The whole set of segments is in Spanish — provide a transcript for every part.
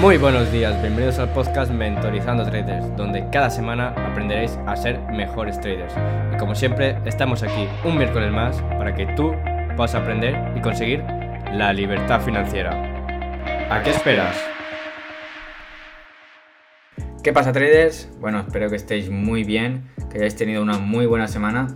Muy buenos días, bienvenidos al podcast Mentorizando Traders, donde cada semana aprenderéis a ser mejores traders. Y como siempre, estamos aquí un miércoles más para que tú puedas aprender y conseguir la libertad financiera. ¿A qué esperas? ¿Qué pasa traders? Bueno, espero que estéis muy bien, que hayáis tenido una muy buena semana.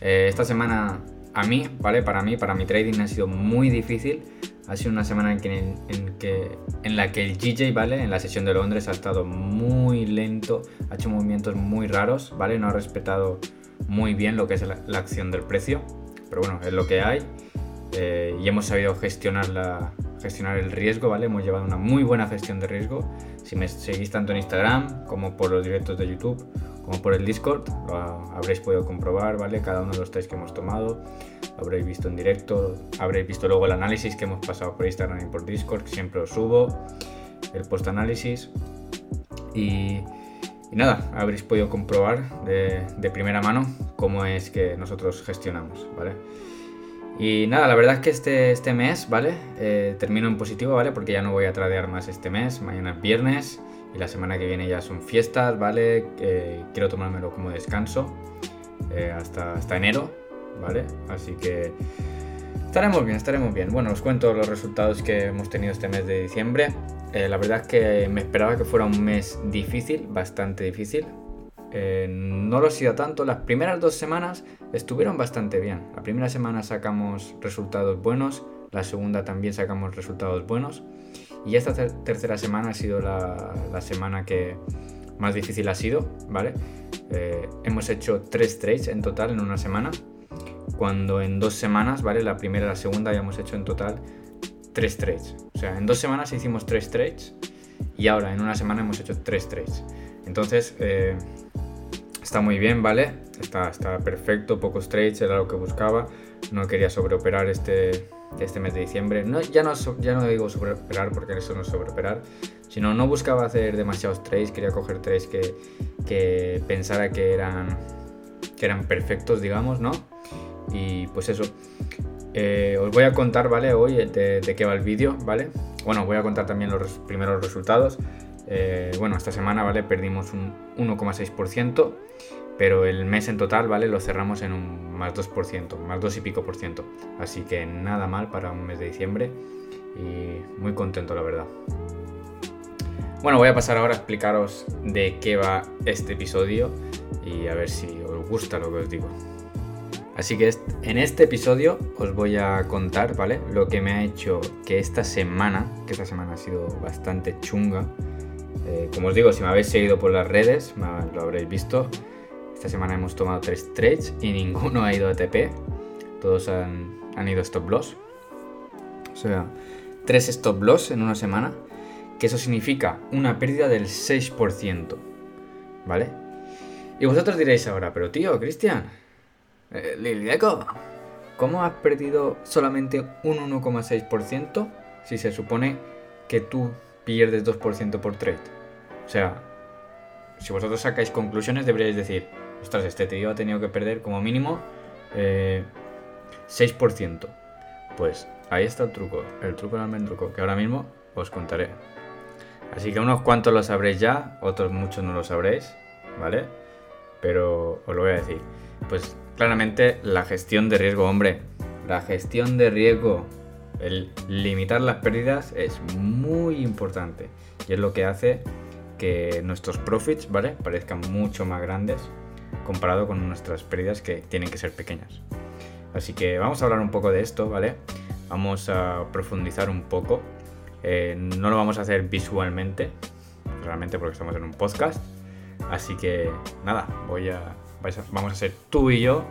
Eh, esta semana a mí, ¿vale? Para mí, para mi trading ha sido muy difícil ha sido una semana en, la que el GJ, ¿vale? En la sesión de Londres ha estado muy lento, ha hecho movimientos muy raros, ¿vale? No ha respetado muy bien lo que es la, acción del precio, pero bueno, es lo que hay. Eh, y hemos sabido gestionar, gestionar el riesgo, ¿vale? Hemos llevado una muy buena gestión de riesgo. Si me seguís tanto en Instagram como por los directos de YouTube, como por el Discord, lo habréis podido comprobar, ¿vale? Cada uno de los trades que hemos tomado habréis visto en directo, habréis visto luego el análisis que hemos pasado por Instagram y por Discord, que siempre os subo, el post análisis. Y, nada, habréis podido comprobar de, primera mano cómo es que nosotros gestionamos, ¿vale? Y nada, la verdad es que este, este mes, ¿vale? Eh, termino en positivo, ¿vale? Porque ya no voy a tradear más este mes, mañana es viernes y la semana que viene ya son fiestas, ¿vale? Quiero tomármelo como descanso eh, hasta, hasta enero, ¿vale? Así que estaremos bien, estaremos bien. Bueno, os cuento los resultados que hemos tenido este mes de diciembre. Eh, la verdad es que me esperaba que fuera un mes difícil, bastante difícil. Eh, no lo ha sido tanto. Las primeras dos semanas estuvieron bastante bien. La primera semana sacamos resultados buenos, la segunda también sacamos resultados buenos. Y esta tercera semana ha sido la, semana que más difícil ha sido, ¿vale? Eh, hemos hecho tres trades en total en una semana cuando en dos semanas, ¿vale? La primera y la segunda habíamos hecho en total tres trades. O sea, en dos semanas hicimos tres trades y ahora en una semana hemos hecho tres trades. Entonces, eh, está muy bien, ¿vale? Está, está perfecto, pocos trades, era lo que buscaba. No quería sobreoperar este, este mes de diciembre. No, ya, no, ya no digo sobreoperar porque eso no es sobreoperar, sino no buscaba hacer demasiados trades, quería coger trades que, que pensara que eran, que eran perfectos, digamos, ¿no? Y pues eso. Eh, os voy a contar, ¿vale? Hoy de, qué va el vídeo, ¿vale? Bueno, voy a contar también los primeros resultados. Eh, bueno, esta semana, ¿vale? Perdimos un 1,6%, pero el mes en total, ¿vale? Lo cerramos en un más 2%, más 2 y pico por ciento. Así que nada mal para un mes de diciembre y muy contento, la verdad. Bueno, voy a pasar ahora a explicaros de qué va este episodio y a ver si os gusta lo que os digo. Así que en este episodio os voy a contar, ¿vale? Lo que me ha hecho que esta semana, que esta semana ha sido bastante chunga. Eh, como os digo, si me habéis seguido por las redes, lo habréis visto. Esta semana hemos tomado tres trades y ninguno ha ido a TP. Todos han, han ido stop loss. O sea, tres stop loss en una semana. Que eso significa una pérdida del 6%. ¿Vale? Y vosotros diréis ahora, pero tío, Cristian, eh, Liliaco, ¿cómo has perdido solamente un 1,6% si se supone que tú pierdes 2% por trade? O sea, si vosotros sacáis conclusiones deberíais decir, ostras, este tío ha tenido que perder como mínimo 6%. Eh, pues ahí está el truco, el truco del almendruco, que ahora mismo os contaré. Así que unos cuantos lo sabréis ya, otros muchos no lo sabréis, ¿vale? Pero os lo voy a decir. Pues claramente la gestión de riesgo, hombre. La gestión de riesgo, el limitar las pérdidas es muy importante y es lo que hace que nuestros profits, ¿vale? Parezcan mucho más grandes comparado con nuestras pérdidas que tienen que ser pequeñas. Así que vamos a hablar un poco de esto, ¿vale? Vamos a profundizar un poco. Eh, no lo vamos a hacer visualmente, realmente porque estamos en un podcast. Así que nada, voy a vamos a ser tú y yo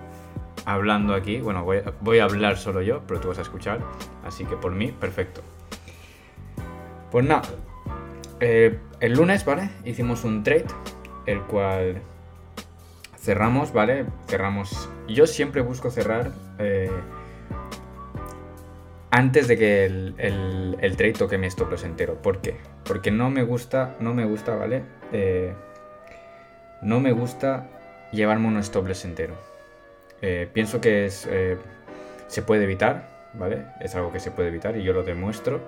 hablando aquí. Bueno, voy, a hablar solo yo, pero tú vas a escuchar. Así que por mí, perfecto. Pues nada, eh, el lunes, ¿vale? Hicimos un trade, el cual cerramos, ¿vale? Cerramos. Yo siempre busco cerrar eh, antes de que el, el, trade toque mi stop loss entero. ¿Por qué? Porque no me gusta, no me gusta, ¿vale? Eh, no me gusta llevarme un stop loss entero. Eh, pienso que es, se puede evitar, ¿vale? Es algo que se puede evitar y yo lo demuestro.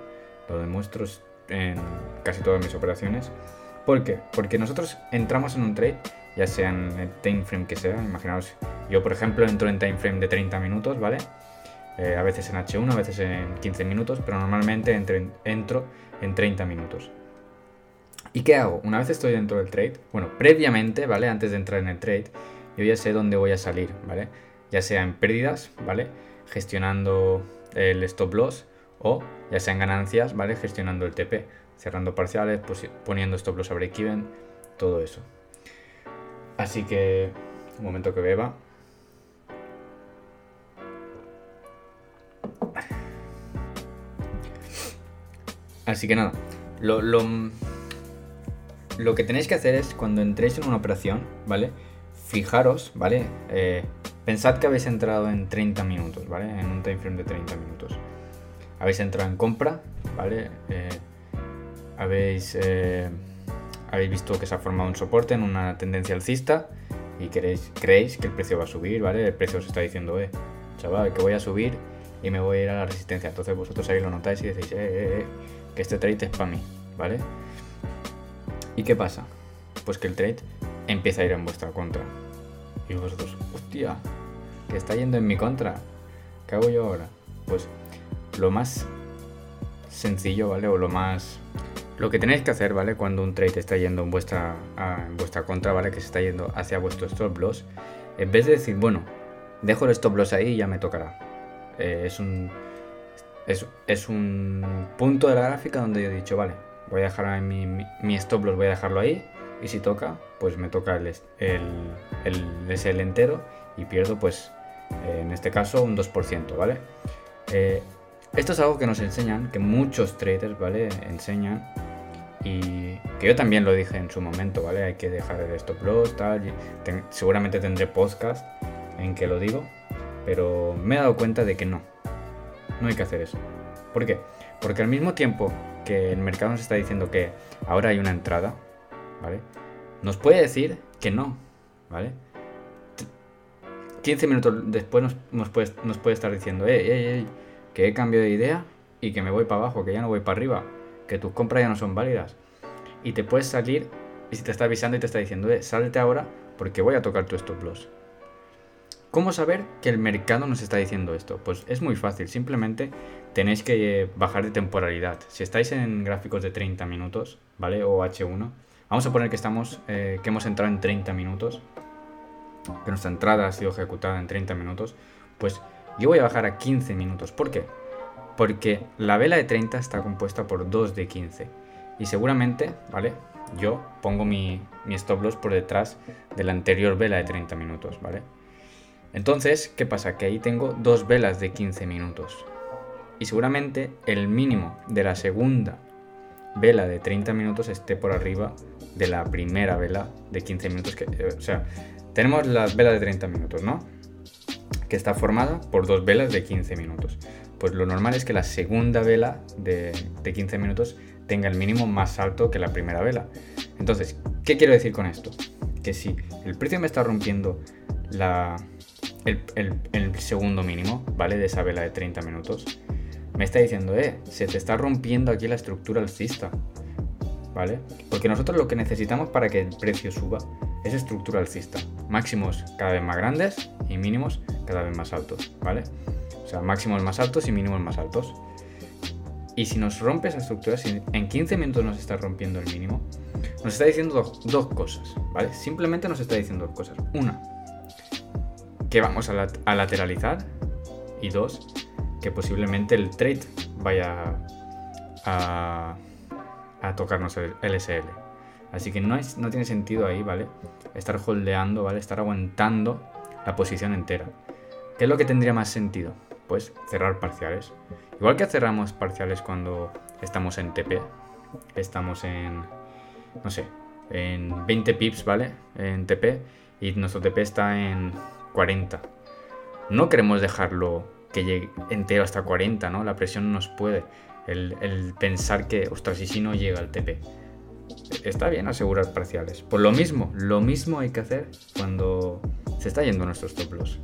Lo demuestro en casi todas mis operaciones. ¿Por qué? Porque nosotros entramos en un trade, ya sea en el time frame que sea, imaginaos, yo por ejemplo entro en time frame de 30 minutos, ¿vale? Eh, a veces en H1, a veces en 15 minutos, pero normalmente entro en 30 minutos. ¿Y qué hago? Una vez estoy dentro del trade, bueno, previamente, ¿vale? Antes de entrar en el trade, yo ya sé dónde voy a salir, ¿vale? Ya sea en pérdidas, ¿vale? Gestionando el stop loss o ya sea en ganancias, ¿vale? Gestionando el TP, cerrando parciales, poniendo stop loss a break even, todo eso. Así que, un momento que beba. Así que nada, lo, lo, lo, que tenéis que hacer es cuando entréis en una operación, ¿vale? Fijaros, ¿vale? Eh, pensad que habéis entrado en 30 minutos, ¿vale? En un time frame de 30 minutos. Habéis entrado en compra, ¿vale? Eh, habéis, eh, habéis visto que se ha formado un soporte en una tendencia alcista y creéis que el precio va a subir, ¿vale? El precio os está diciendo, eh, chaval, que voy a subir y me voy a ir a la resistencia. Entonces vosotros ahí lo notáis y decís, eh, eh, eh que este trade es para mí, ¿vale? ¿Y qué pasa? Pues que el trade empieza a ir en vuestra contra. Y vosotros, hostia, que está yendo en mi contra. ¿Qué hago yo ahora? Pues lo más sencillo, ¿vale? O lo más... Lo que tenéis que hacer, ¿vale? Cuando un trade está yendo en vuestra, en vuestra contra, ¿vale? Que se está yendo hacia vuestro stop loss. En vez de decir, bueno, dejo el stop loss ahí y ya me tocará. Eh, es un es, un punto de la gráfica donde yo he dicho, vale, voy a dejar mi, mi, stop loss, voy a dejarlo ahí. Y si toca, pues me toca el, el, el SL entero y pierdo, pues, en este caso, un 2%, ¿vale? Eh, esto es algo que nos enseñan, que muchos traders, ¿vale? Enseñan y que yo también lo dije en su momento, ¿vale? Hay que dejar el stop loss, tal. seguramente tendré podcast en que lo digo, pero me he dado cuenta de que no, no hay que hacer eso. ¿Por qué? Porque al mismo tiempo que el mercado nos está diciendo que ahora hay una entrada, ¿vale? Nos puede decir que no, ¿vale? 15 minutos después nos, puede, estar diciendo, eh, que he cambiado de idea y que me voy para abajo, que ya no voy para arriba, que tus compras ya no son válidas. Y te puedes salir y si te está avisando y te está diciendo, eh, salte ahora porque voy a tocar tu stop loss. ¿Cómo saber que el mercado nos está diciendo esto? Pues es muy fácil, simplemente tenéis que bajar de temporalidad. Si estáis en gráficos de 30 minutos, ¿vale? O H1, vamos a poner que estamos, eh, que hemos entrado en 30 minutos, que nuestra entrada ha sido ejecutada en 30 minutos, pues yo voy a bajar a 15 minutos. ¿Por qué? Porque la vela de 30 está compuesta por 2 de 15. Y seguramente, ¿vale? Yo pongo mi, mi stop loss por detrás de la anterior vela de 30 minutos, ¿vale? Entonces, ¿qué pasa? Que ahí tengo dos velas de 15 minutos. Y seguramente el mínimo de la segunda vela de 30 minutos esté por arriba de la primera vela de 15 minutos. Que, eh, o sea, tenemos la vela de 30 minutos, ¿no? Que está formada por dos velas de 15 minutos. Pues lo normal es que la segunda vela de, de 15 minutos tenga el mínimo más alto que la primera vela. Entonces, ¿qué quiero decir con esto? Que si el precio me está rompiendo la, el, segundo mínimo, ¿vale? De esa vela de 30 minutos. Me está diciendo, eh, se te está rompiendo aquí la estructura alcista, ¿vale? Porque nosotros lo que necesitamos para que el precio suba es estructura alcista. Máximos cada vez más grandes y mínimos cada vez más altos, ¿vale? O sea, máximos más altos y mínimos más altos. Y si nos rompe esa estructura, si en 15 minutos nos está rompiendo el mínimo, nos está diciendo dos, cosas, ¿vale? Simplemente nos está diciendo dos cosas. Una, que vamos a, lateralizar y dos, que posiblemente el trade vaya a, tocarnos el LSL. Así que no, es, no tiene sentido ahí, ¿vale? Estar holdeando, ¿vale? Estar aguantando la posición entera. ¿Qué es lo que tendría más sentido? Pues cerrar parciales. Igual que cerramos parciales cuando estamos en TP, estamos en, no sé, en 20 pips, ¿vale? En TP y nuestro TP está en 40. No queremos dejarlo que llegue entero hasta 40, ¿no? La presión nos puede. El, pensar que, ostras, y si no llega al TP. Está bien asegurar parciales. Por lo mismo, lo mismo hay que hacer cuando se está yendo nuestro stop loss.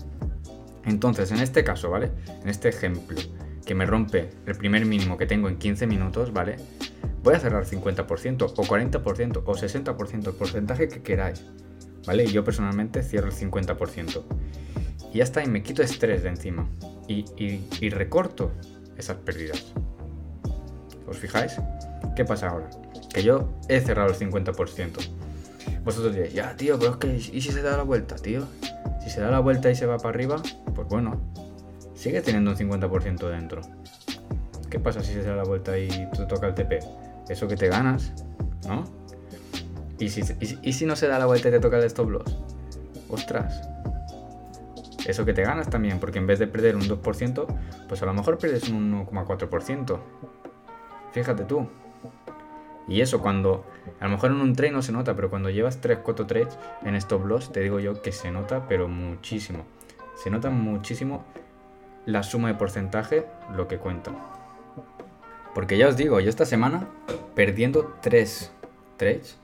Entonces, en este caso, ¿vale? En este ejemplo, que me rompe el primer mínimo que tengo en 15 minutos, ¿vale? voy a cerrar 50% o 40% o 60%, el porcentaje que queráis. ¿Vale? Yo personalmente cierro el 50%. Y ya está, y me quito estrés de encima. Y, y recorto esas pérdidas. ¿Os fijáis? ¿Qué pasa ahora? Que yo he cerrado el 50%. Vosotros diréis, ya, tío, pero es que, ¿y si se da la vuelta, tío? Si se da la vuelta y se va para arriba, pues bueno, sigue teniendo un 50% dentro. ¿Qué pasa si se da la vuelta y te toca el TP? Eso que te ganas, ¿no? ¿Y si, y, si no se da la vuelta y te toca el stop loss? Ostras. Eso que te ganas también, porque en vez de perder un 2%, pues a lo mejor pierdes un 1,4%. Fíjate tú. Y eso cuando, a lo mejor en un trade no se nota, pero cuando llevas 3, 4 trades en stop loss, te digo yo que se nota, pero muchísimo. Se nota muchísimo la suma de porcentaje, lo que cuenta. Porque ya os digo, yo esta semana, perdiendo 3 trades,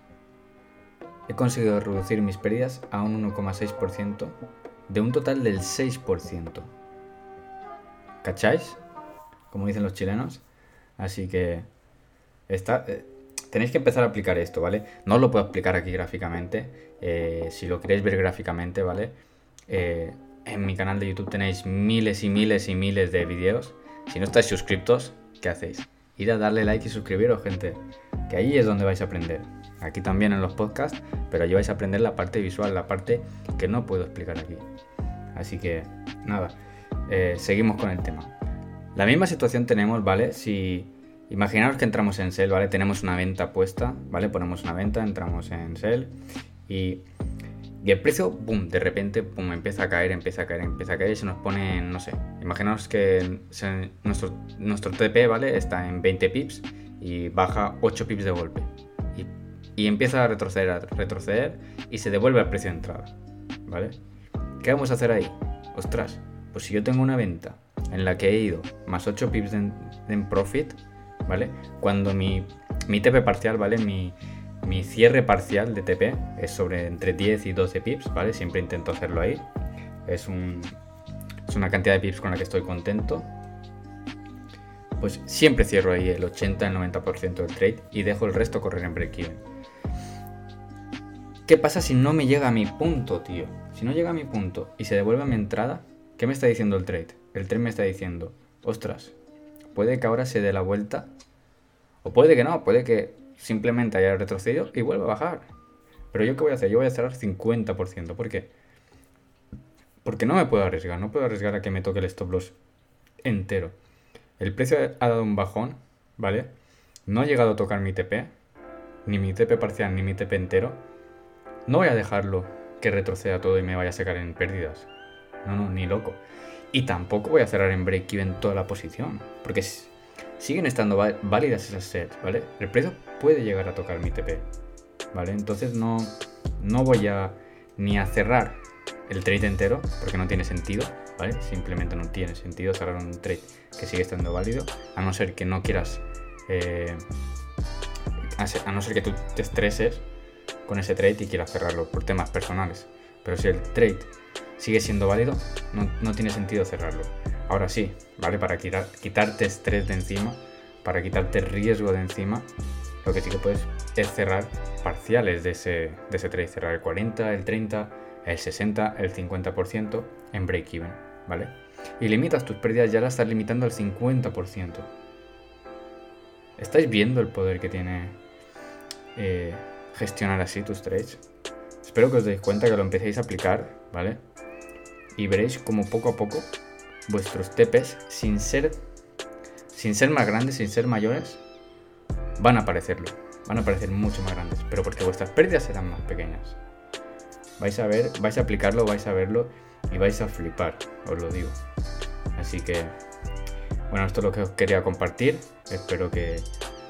he conseguido reducir mis pérdidas a un 1,6% de un total del 6%. ¿Cacháis? Como dicen los chilenos. Así que está, eh, tenéis que empezar a aplicar esto, ¿vale? No lo puedo explicar aquí gráficamente. Eh, si lo queréis ver gráficamente, ¿vale? Eh, en mi canal de YouTube tenéis miles y miles y miles de vídeos. Si no estáis suscriptos, ¿qué hacéis? Ir a darle like y suscribiros, gente. Que ahí es donde vais a aprender. Aquí también en los podcasts, pero allí vais a aprender la parte visual, la parte que no puedo explicar aquí. Así que, nada, seguimos con el tema. La misma situación tenemos, ¿vale? Si imaginaos que entramos en Sell, ¿vale? Tenemos una venta puesta, ¿vale? Ponemos una venta, entramos en Sell y, el precio, boom, de repente, boom, empieza a caer, empieza a caer, empieza a caer y se nos pone, no sé, imaginaos que nuestro, nuestro TP, ¿vale? Está en 20 pips y baja 8 pips de golpe. Y, y empieza a retroceder, retroceder y se devuelve al precio de entrada, ¿vale? ¿Qué vamos a hacer ahí? Ostras, pues si yo tengo una venta en la que he ido más 8 pips en, profit, ¿vale? Cuando mi, TP parcial, ¿vale? Mi, cierre parcial de TP es sobre entre 10 y 12 pips, ¿vale? Siempre intento hacerlo ahí. Es, un, es una cantidad de pips con la que estoy contento. Pues siempre cierro ahí el 80 el 90% del trade y dejo el resto correr en break-even. ¿Qué pasa si no me llega a mi punto, tío? Si no llega a mi punto y se devuelve a mi entrada, ¿qué me está diciendo el trade? el tren me está diciendo, ostras, puede que ahora se dé la vuelta, o puede que no, puede que simplemente haya retrocedido y vuelva a bajar. Pero yo qué voy a hacer? Yo voy a cerrar 50%. ¿Por qué? Porque no me puedo arriesgar, no puedo arriesgar a que me toque el stop loss entero. El precio ha dado un bajón, ¿vale? No ha llegado a tocar mi TP, ni mi TP parcial, ni mi TP entero. No voy a dejarlo que retroceda todo y me vaya a sacar en pérdidas. No, no, ni loco. Y tampoco voy a cerrar en break-even toda la posición, porque siguen estando válidas esas sets, ¿vale? El precio puede llegar a tocar mi TP, ¿vale? Entonces no, no voy a ni a cerrar el trade entero, porque no tiene sentido, ¿vale? Simplemente no tiene sentido cerrar un trade que sigue estando válido, a no ser que no quieras, eh, a no ser que tú te estreses con ese trade y quieras cerrarlo por temas personales. Pero si el trade sigue siendo válido, no, tiene sentido cerrarlo. Ahora sí, ¿vale? Para quitar, quitarte estrés de encima, para quitarte riesgo de encima, lo que sí que puedes es cerrar parciales de ese, de ese trade, cerrar el 40, el 30, el 60, el 50% en break-even, ¿vale? Y limitas tus pérdidas, ya las estás limitando al 50%. ¿Estáis viendo el poder que tiene eh, gestionar así tus trades? Espero que os deis cuenta que lo empecéis a aplicar, ¿vale? y veréis como poco a poco vuestros TPs, sin ser, sin ser más grandes, sin ser mayores, van a aparecerlo. Van a aparecer mucho más grandes, pero porque vuestras pérdidas serán más pequeñas. Vais a ver, vais a aplicarlo, vais a verlo y vais a flipar, os lo digo. Así que, bueno, esto es lo que os quería compartir. Espero que,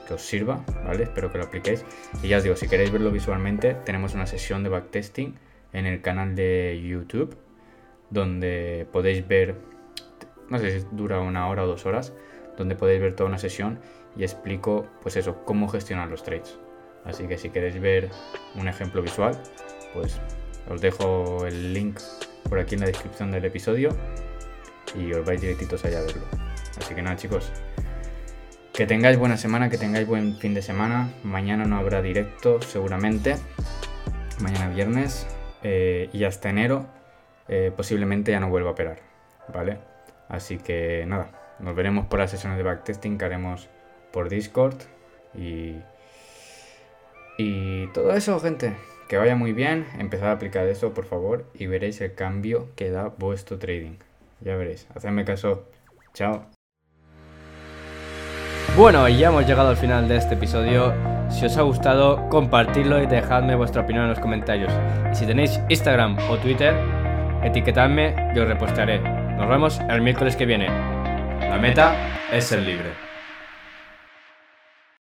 que os sirva, ¿vale? Espero que lo apliquéis. Y ya os digo, si queréis verlo visualmente, tenemos una sesión de backtesting en el canal de YouTube donde podéis ver, no sé si dura una hora o dos horas, donde podéis ver toda una sesión y explico, pues eso, cómo gestionar los trades. Así que si queréis ver un ejemplo visual, pues os dejo el link por aquí en la descripción del episodio y os vais directitos allá a verlo. Así que nada chicos, Que tengáis buena semana, que tengáis buen fin de semana. Mañana no habrá directo, seguramente. Mañana viernes. Eh, y hasta enero eh, posiblemente ya no vuelva a operar. ¿Vale? Así que nada, nos veremos por las sesiones de backtesting que haremos por Discord. Y, y todo eso, gente. Que vaya muy bien. Empezad a aplicar eso, por favor. Y veréis el cambio que da vuestro trading. Ya veréis. Hacedme caso. Chao. Bueno, y ya hemos llegado al final de este episodio. Si os ha gustado, compartidlo y dejadme vuestra opinión en los comentarios. Y si tenéis Instagram o Twitter, etiquetadme y os repostaré. Nos vemos el miércoles que viene. La meta es ser libre.